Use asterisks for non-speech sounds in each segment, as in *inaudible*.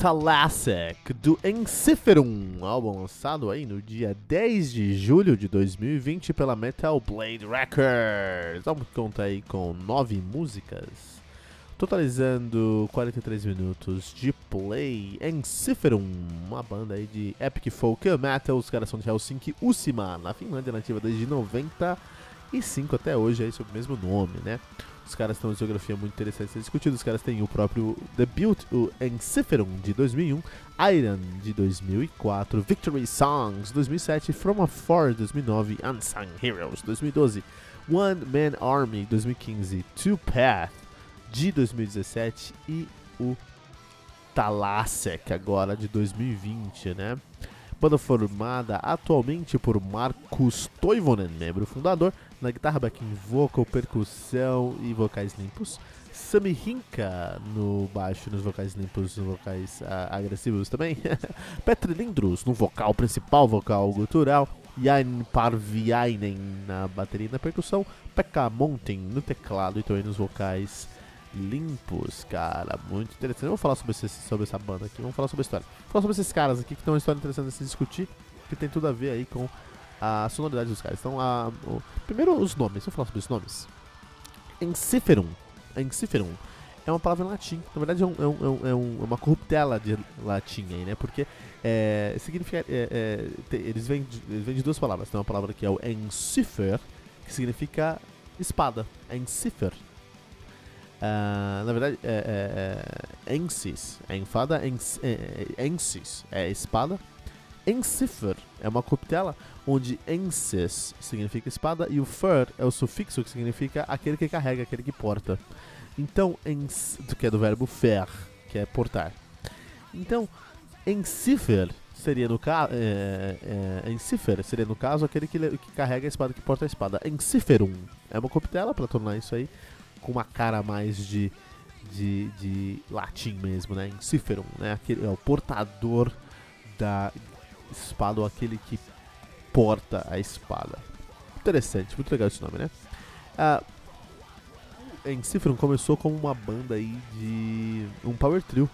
Thalassic do Enciferum, álbum lançado aí no dia 10 de julho de 2020 pela Metal Blade Records. Álbum que conta aí com nove músicas, totalizando 43 minutos de play. Enciferum, uma banda aí de epic folk metal, os caras são de Helsinki, Usima, na Finlândia, nativa desde 95 até hoje aí sob o mesmo nome, né? Os caras têm uma geografia muito interessante a ser discutida. Os caras têm o próprio debut, o Enciferum, de 2001, Iron, de 2004, Victory Songs, 2007, From Afar, 2009, Unsung Heroes, 2012, One Man Army, 2015, Two Path, de 2017 e o Thalassek, agora de 2020, né? Banda formada atualmente por Markus Toivonen, membro fundador, na guitarra, backing vocal, percussão e vocais limpos. Sami Hinka no baixo, nos vocais limpos, nos vocais uh, agressivos também. *laughs* Petri Lindros no vocal principal, vocal gutural. Jan Parviainen na bateria e na percussão. Pekka no teclado e também nos vocais limpos, cara. Muito interessante. Vamos falar sobre, esse, sobre essa banda aqui, vamos falar sobre a história. Vamos falar sobre esses caras aqui que tem uma história interessante a se discutir, que tem tudo a ver aí com a sonoridade dos caras. Então, a, o, primeiro os nomes, vamos falar sobre os nomes. Enciferum. Enciferum é uma palavra em latim. Na verdade, é, um, é, um, é, um, é uma corruptela de latim aí, né? Porque é, significa, é, é, eles, vêm de, eles vêm de duas palavras. Tem uma palavra que é o encifer, que significa espada. Encifer. Uh, na verdade, é, é, é ensis, é enfada, ens, é, é, é espada. Encifer é uma corruptela onde ensis significa espada e o fer é o sufixo que significa aquele que carrega, aquele que porta. Então, ens, que é do verbo fer, que é portar. Então, encifer seria no caso, é, é, seria no caso aquele que, que carrega a espada, que porta a espada. Enciferum é uma corruptela para tornar isso aí com uma cara mais de, de, de latim mesmo, né? Enciferum, né? Aquele, é o portador da espada ou aquele que porta a espada. Interessante, muito legal esse nome, né? Ah, Enciferum começou como uma banda aí de um power trio.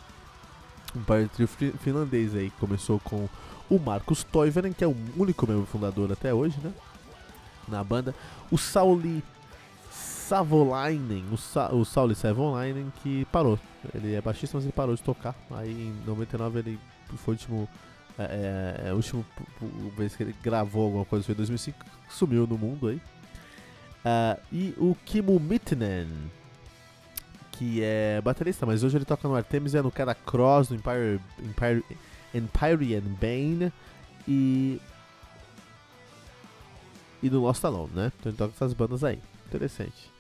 Um power trio finlandês aí. Começou com o Marcus Toivonen, que é o único membro fundador até hoje, né? Na banda. O Sauli Savolainen, o, Sa o Sauli Savolainen, que parou. Ele é baixista, mas ele parou de tocar. Aí em 99 ele foi o último. É, é, é, último vez que ele gravou alguma coisa foi em 2005, sumiu no mundo aí. Uh, e o Kimu Mittenen, que é baterista, mas hoje ele toca no Artemis, é no Cara Cross, no Empire, Empire, Empyrean Bane e. e no Lost Alone, né? Então ele toca essas bandas aí. Interessante.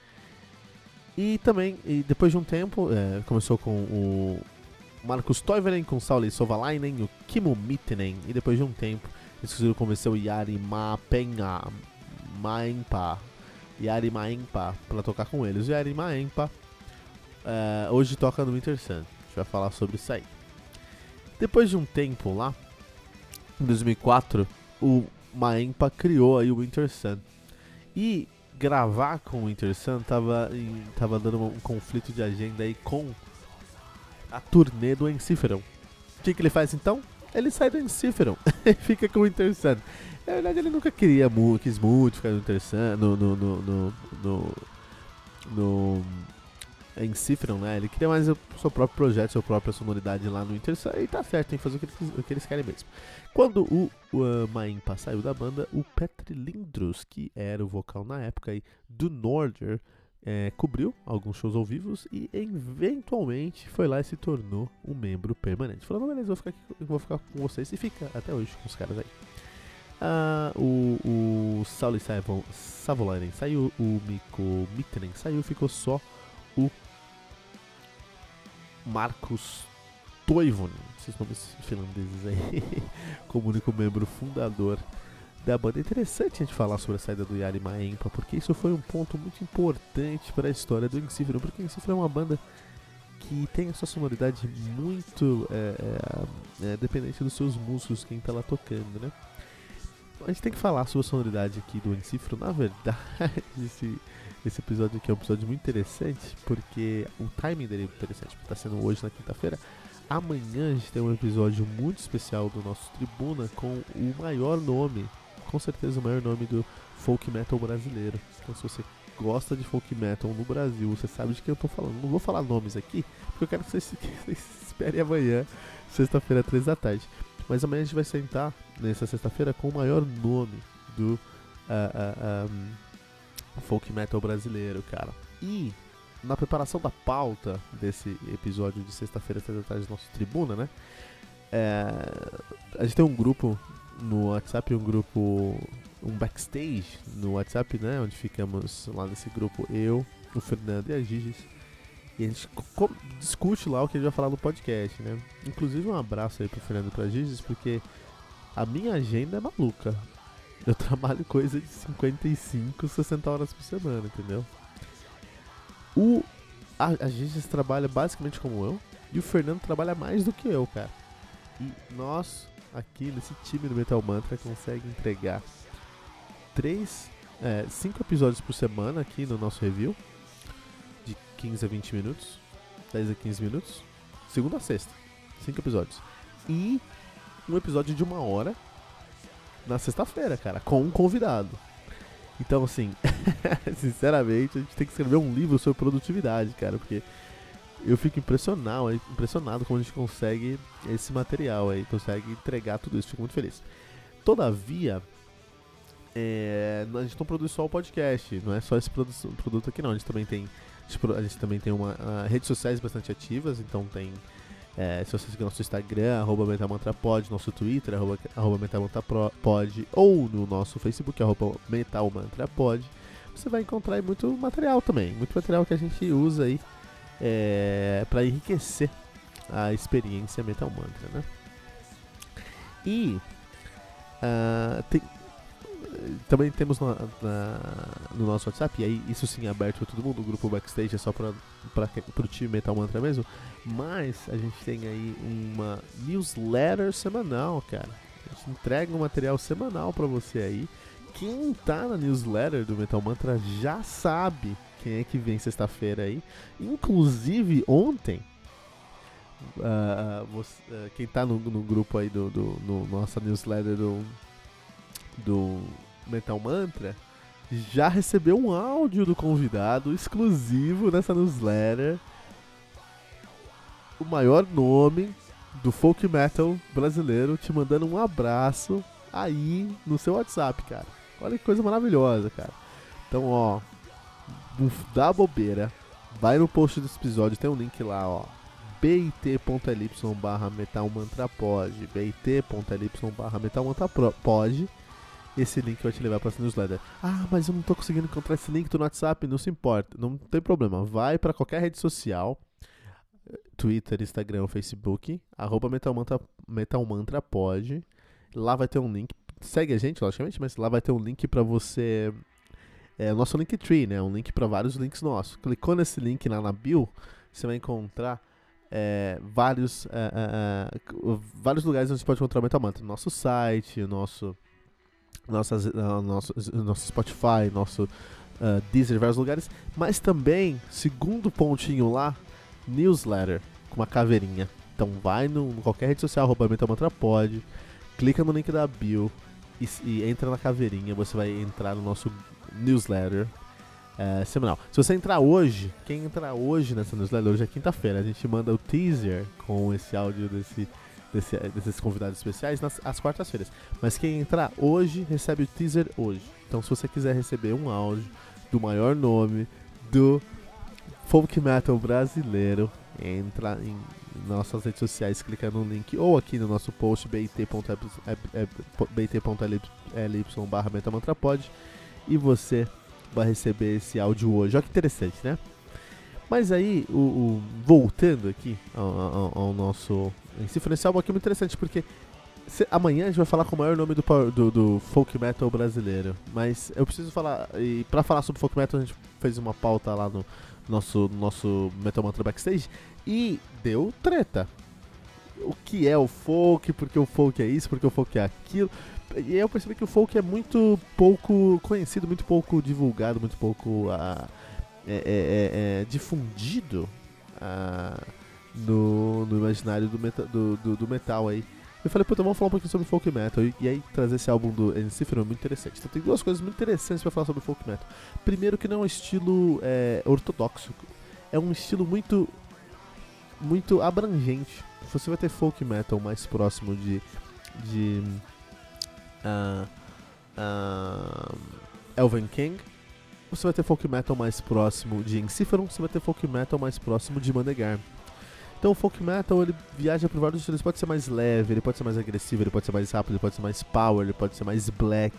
E também, e depois de um tempo, é, começou com o Marcus Toivonen, com Sauli Sovalainen, o Kimmo Mittenen, e depois de um tempo, eles conseguiram convencer o Yari Mapenha, Maempa, Yari Maempa, para tocar com eles. O Yari é, hoje toca no Winter Sun, a gente vai falar sobre isso aí. Depois de um tempo lá, em 2004, o Maempa criou aí o Winter Sun. E gravar com o Winter Sun tava, em, tava dando um conflito de agenda aí com a turnê do Enciferum. O que, que ele faz então? Ele sai do Enciferum *laughs* e fica com o Winter Sun. Na verdade, ele nunca queria quis muito ficar no Winter Sun, no, no, no, no, no, Enciferum, né? Ele queria mais o seu próprio projeto, sua própria sonoridade lá no Winter Sun. E tá certo, tem que fazer o que eles, o que eles querem mesmo. Quando o, o uh, Maimpa saiu da banda, o Petri Lindros, que era o vocal na época aí, do Norder, é, cobriu alguns shows ao vivo e eventualmente foi lá e se tornou um membro permanente. Falou, beleza, vou ficar, aqui, vou ficar com vocês e fica até hoje com os caras aí. Ah, o, o Sauli Savolainen saiu, o Mikko Mittenen saiu, ficou só o Marcos Toivon, esses nomes finlandeses aí, *laughs* como único membro fundador da banda. É interessante a gente falar sobre a saída do Yari Maempa, porque isso foi um ponto muito importante para a história do Encifro, porque o Encifro é uma banda que tem a sua sonoridade muito é, é, é, dependente dos seus músicos, quem está lá tocando, né? A gente tem que falar sobre a sonoridade aqui do Encifro, na verdade, *laughs* esse, esse episódio aqui é um episódio muito interessante, porque o timing dele é interessante, porque está sendo hoje na quinta-feira, Amanhã a gente tem um episódio muito especial do nosso Tribuna com o maior nome, com certeza o maior nome do folk metal brasileiro. Então se você gosta de folk metal no Brasil, você sabe de quem eu tô falando. Não vou falar nomes aqui, porque eu quero que vocês, *laughs* que vocês esperem amanhã, sexta-feira, três da tarde. Mas amanhã a gente vai sentar nessa sexta-feira com o maior nome do uh, uh, um, folk metal brasileiro, cara. E na preparação da pauta desse episódio de sexta-feira, três da tarde, nosso Tribuna, né? É, a gente tem um grupo no WhatsApp, um grupo, um backstage no WhatsApp, né? Onde ficamos lá nesse grupo, eu, o Fernando e a Gigis. E a gente discute lá o que a gente vai falar no podcast, né? Inclusive um abraço aí pro Fernando e pra Gigis, porque a minha agenda é maluca. Eu *laughs* trabalho coisa de 55, 60 horas por semana, entendeu? O, a, a gente trabalha basicamente como eu. E o Fernando trabalha mais do que eu, cara. E nós, aqui nesse time do Metal Mantra, consegue entregar três, é, cinco episódios por semana aqui no nosso review. De 15 a 20 minutos. 10 a 15 minutos. Segunda a sexta. Cinco episódios. E um episódio de uma hora na sexta-feira, cara, com um convidado. Então, assim, *laughs* sinceramente, a gente tem que escrever um livro sobre produtividade, cara, porque eu fico impressionado, impressionado como a gente consegue esse material aí, consegue entregar tudo isso, fico muito feliz. Todavia, é, a gente não produz só o podcast, não é só esse produto aqui não, a gente também tem, a gente também tem uma, redes sociais bastante ativas, então tem é, se você seguir nosso Instagram, arroba nosso Twitter, arroba, arroba MetalMantraPod, ou no nosso Facebook, arroba MetalMantraPod, você vai encontrar muito material também, muito material que a gente usa aí é, para enriquecer a experiência Metal Mantra, né? E uh, tem, também temos na, na, no nosso WhatsApp, e aí isso sim é aberto para todo mundo, o grupo Backstage é só para o time Metal Mantra mesmo, mas a gente tem aí uma newsletter semanal, cara. A gente entrega um material semanal para você aí. Quem tá na newsletter do Metal Mantra já sabe quem é que vem sexta-feira aí. Inclusive ontem, uh, você, uh, quem tá no, no, grupo aí do, do no nossa newsletter do, do Metal Mantra já recebeu um áudio do convidado exclusivo nessa newsletter. O maior nome do folk metal brasileiro te mandando um abraço aí no seu WhatsApp, cara. Olha que coisa maravilhosa, cara. Então, ó, dá bobeira. Vai no post desse episódio, tem um link lá, ó. bit.ly barra metalmantrapod bit.ly barra metalmantrapod esse link vai te levar para essa newsletter. Ah, mas eu não tô conseguindo encontrar esse link no WhatsApp, não se importa, não tem problema. Vai para qualquer rede social, Twitter, Instagram, Facebook, arroba Metalmantra, Metalmantra pode. Lá vai ter um link. Segue a gente, logicamente, mas lá vai ter um link para você. É o nosso Linktree, né? Um link para vários links nossos. Clicou nesse link lá na bio, você vai encontrar é, vários, é, é, é vários lugares onde você pode encontrar o Metalmantra. Nosso site, nosso nossas, uh, nosso, nosso Spotify, nosso uh, Deezer, vários lugares, mas também, segundo pontinho lá, newsletter, com uma caveirinha. Então vai no, no qualquer rede social, arroba Pod, clica no link da bio e, e, entra na caveirinha, você vai entrar no nosso newsletter é, semanal. Se você entrar hoje, quem entrar hoje nessa newsletter, hoje é quinta-feira, a gente manda o teaser com esse áudio desse desse, desses convidados especiais nas às quartas-feiras. Mas quem entrar hoje recebe o teaser hoje. Então se você quiser receber um áudio do maior nome do folk metal brasileiro, entra em nossas redes sociais, clica no link ou aqui no nosso post bit.ly barra metamantrapod e você vai receber esse áudio hoje. Olha que interessante, né? Mas aí, o, o voltando aqui ao, ao, ao nosso Encífero, esse álbum aqui é muito interessante porque se, amanhã a gente vai falar com o maior nome do, do, do, folk metal brasileiro. Mas eu preciso falar. E pra falar sobre folk metal, a gente fez uma pauta lá no nosso, nosso Metal Mantra Backstage e deu treta. O que é o folk, porque o folk é isso, porque o folk é aquilo. E eu percebi que o folk é muito pouco conhecido, muito pouco divulgado, muito pouco uh, é, é, é, é, difundido uh, no, no imaginário do, meta, do, do, do metal aí. Eu falei, puta, vamos falar um pouquinho sobre folk metal. E, e aí trazer esse álbum do Encifero é muito interessante. Então tem duas coisas muito interessantes para falar sobre folk metal. Primeiro que não é um estilo é, ortodoxo. É um estilo muito muito abrangente. Você vai ter folk metal mais próximo de de uh, Elven King. Você vai ter folk metal mais próximo de Enciferum. Você vai ter folk metal mais próximo de Manegar. Então o folk metal ele viaja por vários estilos. Ele pode ser mais leve, ele pode ser mais agressivo, ele pode ser mais rápido, ele pode ser mais power, ele pode ser mais black.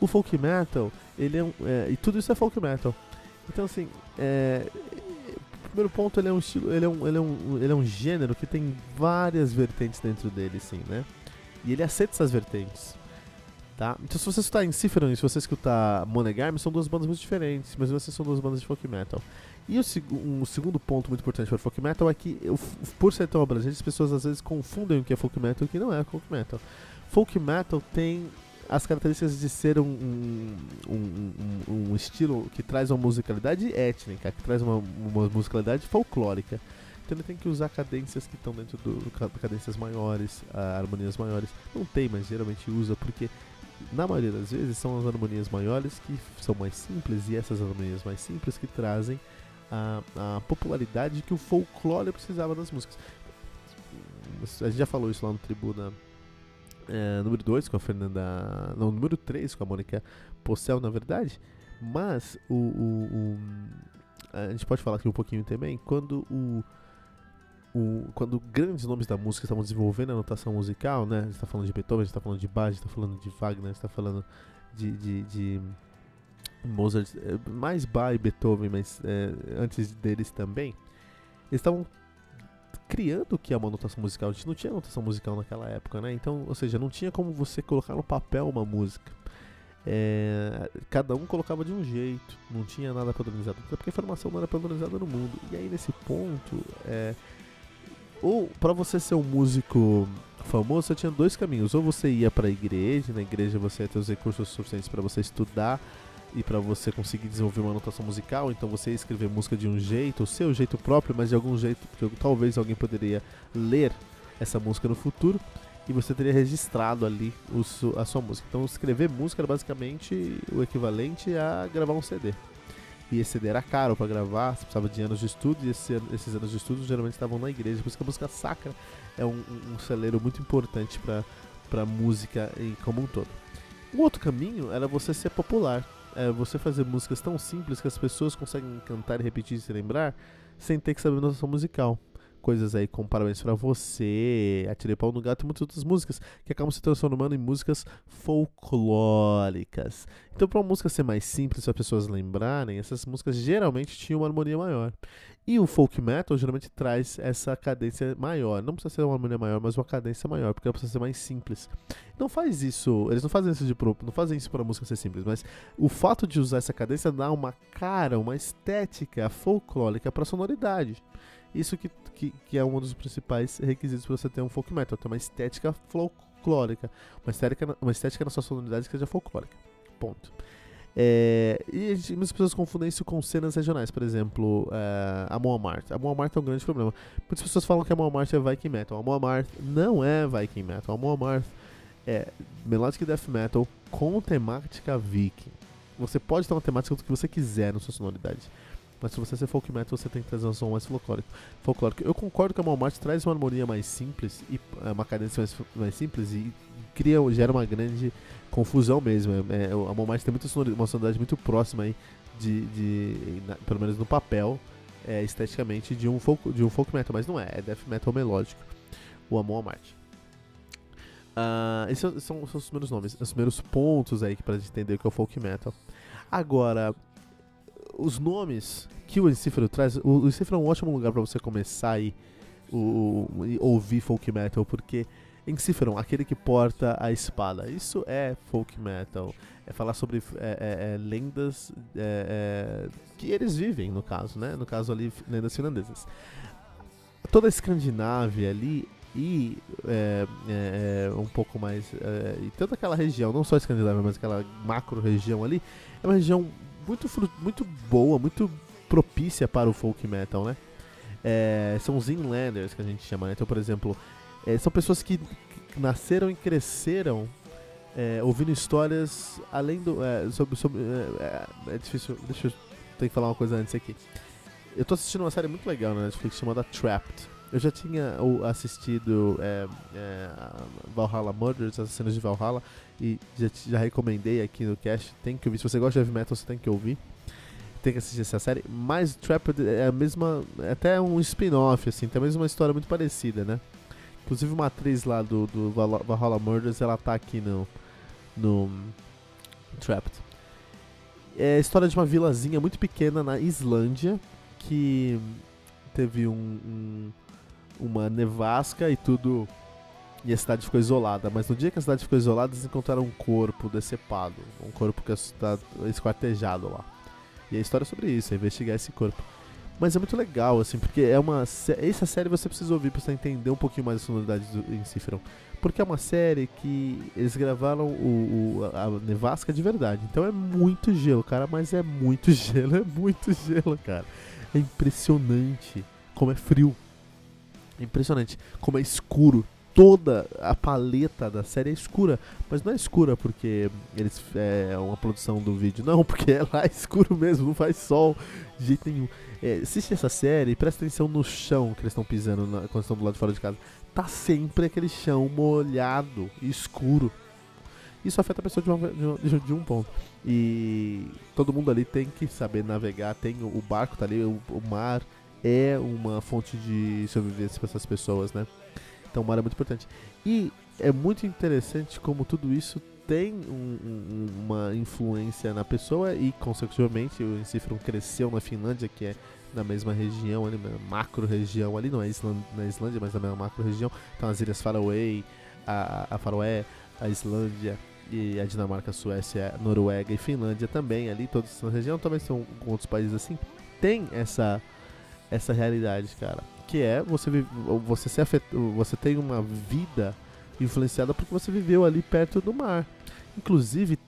O folk metal, ele é um. É, e tudo isso é folk metal. Então assim, é, primeiro ponto ele é um estilo, ele é um, ele é um, ele é um gênero que tem várias vertentes dentro dele, sim, né? E ele aceita essas vertentes. Tá? Então se você escutar em Cifron e se você escutar Monegarm, são duas bandas muito diferentes, mas essas são duas bandas de folk metal. E o seg um segundo ponto muito importante para folk metal é que, eu, por ser tão abrangente, as pessoas às vezes confundem o que é folk metal e o que não é folk metal. Folk metal tem as características de ser um, um, um, um, estilo que traz uma musicalidade étnica, que traz uma, uma musicalidade folclórica. Então ele tem que usar cadências que estão dentro do cadências maiores, uh, harmonias maiores. Não tem, mas geralmente usa porque na maioria das vezes são as harmonias maiores que são mais simples e essas harmonias mais simples que trazem a, a popularidade que o folclore precisava das músicas. A gente já falou isso lá no Tribuna é, número 2 com a Fernanda. Não, número 3 com a Mônica Possel, na verdade. Mas o, o, o, A gente pode falar aqui um pouquinho também. Quando o. O, quando grandes nomes da música estavam desenvolvendo a notação musical, né? A gente está falando de Beethoven, a gente está falando de Bach, a gente está falando de Wagner, a gente está falando de, de, de Mozart, eh, mais Bach e Beethoven, mas é, antes deles também, eles estavam criando o que é uma notação musical. A gente não tinha notação musical naquela época, né? Então, ou seja, não tinha como você colocar no papel uma música. É, cada um colocava de um jeito, não tinha nada padronizado, até porque a informação não era padronizada no mundo. E aí nesse ponto, é, ou para você ser um músico famoso, você tinha dois caminhos. Ou você ia para a igreja, na igreja você ia ter os recursos suficientes para você estudar e para você conseguir desenvolver uma notação musical, então você ia escrever música de um jeito, o seu jeito próprio, mas de algum jeito que talvez alguém poderia ler essa música no futuro e você teria registrado ali a sua música. Então escrever música era basicamente o equivalente a gravar um CD. E esse CD era caro para gravar, você precisava de anos de estudo, e esse, esses anos de estudo geralmente estavam na igreja. Por isso que a música sacra é um, um, celeiro muito importante para música em como um todo. Um outro caminho era você ser popular é, você fazer músicas tão simples que as pessoas conseguem cantar e repetir e se lembrar sem ter que saber noção musical. Coisas aí como Parabéns pra Você, Atirei Pau no Gato e muitas outras músicas que acabam se transformando em músicas folclóricas. Então, para uma música ser mais simples, para as pessoas lembrarem, essas músicas geralmente tinham uma harmonia maior. E o folk metal geralmente traz essa cadência maior. Não precisa ser uma harmonia maior, mas uma cadência maior, porque ela precisa ser mais simples. Não faz isso, eles não fazem isso de não fazem isso para a música ser simples, mas o fato de usar essa cadência dá uma cara, uma estética folclórica para a sonoridade. Isso que, que, que, é um dos principais requisitos para você ter um folk metal, ter uma estética folclórica, uma estética, uma estética na sua sonoridade que seja folclórica. Ponto. É, e gente, muitas pessoas confundem isso com cenas regionais, por exemplo, é, a Moamart. A Moamart é um grande problema. Muitas pessoas falam que a Moamart é Viking Metal. A Moamart não é Viking Metal. A Moamart é Melodic Death Metal com temática Viking. Você pode ter uma temática do que você quiser na sua sonoridade. Mas se você ser folk metal, você tem que trazer um som mais folclórico. folclórico. Eu concordo que a Moamart traz uma harmonia mais simples e é, uma cadência mais, mais simples e cria, gera uma grande confusão mesmo. É, é, a Moonlight tem muita sonoridade, uma sonoridade muito próxima aí de, de na, pelo menos no papel, é, esteticamente de um folk, de um folk metal, mas não é, é death metal melódico. O Amon Marte. Uh, esses são, são, os primeiros nomes, os primeiros pontos aí gente entender o que é o folk metal. Agora, os nomes que o Encífero traz, o, o Encífero é um ótimo lugar para você começar o, o, ouvir folk metal, porque Enciferum, aquele que porta a espada. Isso é folk metal. É falar sobre é, é, é, lendas é, é, que eles vivem, no caso, né? No caso ali, lendas finlandesas. Toda a Escandinávia ali e é, um pouco mais. e toda aquela região, não só a Escandinávia, mas aquela macro região ali, é uma região muito, muito boa, muito propícia para o folk metal, né? são os inlanders que a gente chama, né? Então, por exemplo, é, são pessoas que, nasceram e cresceram é, ouvindo histórias além do. É, sobre. sobre é, é, é, difícil. Deixa eu. Tenho que falar uma coisa antes aqui. Eu tô assistindo uma série muito legal na Netflix chamada Trapped. Eu já tinha assistido é, Valhalla Murders, as cenas de Valhalla, e já, já recomendei aqui no cast. Tem que ouvir. Se você gosta de heavy metal, você tem que ouvir tem que assistir essa série. Mas Trapped é a mesma. É até um spin-off, assim, tem a mesma história muito parecida, né? Inclusive uma atriz lá do, do Valhalla Murders, ela tá aqui no, no Trapped. É a história de uma vilazinha muito pequena na Islândia que teve um, um, uma nevasca e tudo. E a cidade ficou isolada. Mas no dia que a cidade ficou isolada, eles encontraram um corpo decepado. Um corpo que está esquartejado lá. E a história é sobre isso, é investigar esse corpo. Mas é muito legal, assim, porque é uma. Essa série você precisa ouvir pra você entender um pouquinho mais a sonoridade do Enciferum. Porque é uma série que eles gravaram o, o, a nevasca de verdade. Então é muito gelo, cara, mas é muito *laughs* gelo, é muito gelo, cara. É impressionante como é frio. É impressionante como é escuro toda a paleta da série é escura. Mas não é escura porque eles é uma produção do vídeo, não, *laughs* porque é lá escuro mesmo, não faz sol de jeito nenhum. É, assiste essa série e presta atenção no chão que eles estão pisando na, quando estão do lado de fora de casa. Tá sempre aquele chão molhado escuro. Isso afeta a pessoa de, uma, de, de, um ponto. E todo mundo ali tem que saber navegar. Tem o, o barco tá ali, o, o mar é uma fonte de sobrevivência para essas pessoas, né? Então mar é muito importante. E é muito interessante como tudo isso tem um, um, uma influência na pessoa e, consequentemente, o Encifron cresceu na Finlândia, que é na mesma região, ali, macro região ali, não é Islândia, na Islândia, mas na mesma macro região. Então as ilhas Faroe, a, a Faroé, a Islândia e a Dinamarca, a Suécia, a Noruega e Finlândia também ali, todos na região, também são outros países assim. Tem essa essa realidade, cara que é você você se afet, você tem uma vida influenciada porque você viveu ali perto do mar. Inclusive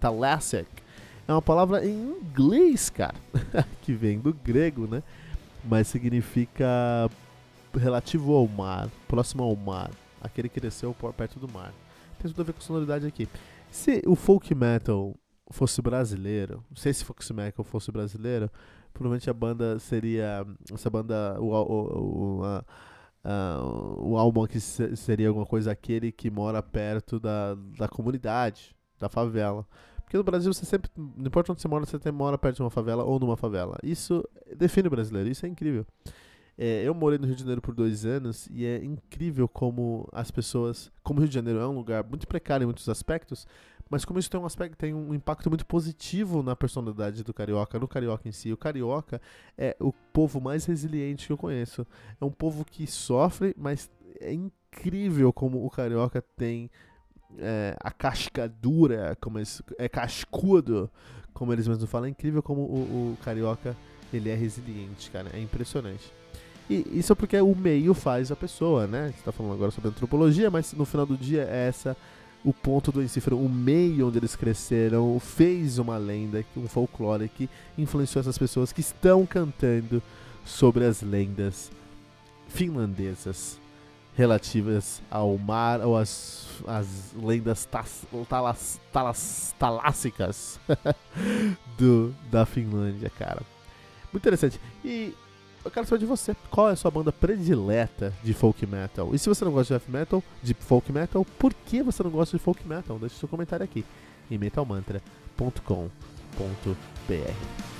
Thalassic é uma palavra em inglês, cara, *laughs* que vem do grego, né? Mas significa relativo ao mar, próximo ao mar, aquele que cresceu perto do mar. Tem tudo a ver com sonoridade aqui. Se o folk metal fosse brasileiro, não sei se folk metal fosse brasileiro, provavelmente a banda seria. Essa banda. O, o, o, a, o álbum que seria alguma coisa aquele que mora perto da, da comunidade, da favela. Porque no Brasil você sempre. Não importa onde você mora, você sempre mora perto de uma favela ou numa favela. Isso define o brasileiro, isso é incrível. É, eu morei no Rio de Janeiro por dois anos e é incrível como as pessoas. Como o Rio de Janeiro é um lugar muito precário em muitos aspectos, mas como isso tem um aspecto, tem um impacto muito positivo na personalidade do carioca, no carioca em si. O carioca é o povo mais resiliente que eu conheço. É um povo que sofre, mas é incrível como o carioca tem é, a casca dura, como eles, é cascudo, como eles mesmos falam. É incrível como o, o carioca ele é resiliente, cara. É impressionante. E isso é porque o meio faz a pessoa, né? Você está falando agora sobre antropologia, mas no final do dia é essa o ponto do Encifro, o meio onde eles cresceram, fez uma lenda, um folclore que influenciou essas pessoas que estão cantando sobre as lendas finlandesas relativas ao mar ou as, as lendas tas, talas, talas, talássicas *laughs* do, da Finlândia, cara. Muito interessante. E eu quero saber de você. Qual é a sua banda predileta de folk metal? E se você não gosta de metal, de folk metal, por que você não gosta de folk metal? Deixe seu comentário aqui em metalmantra.com.br.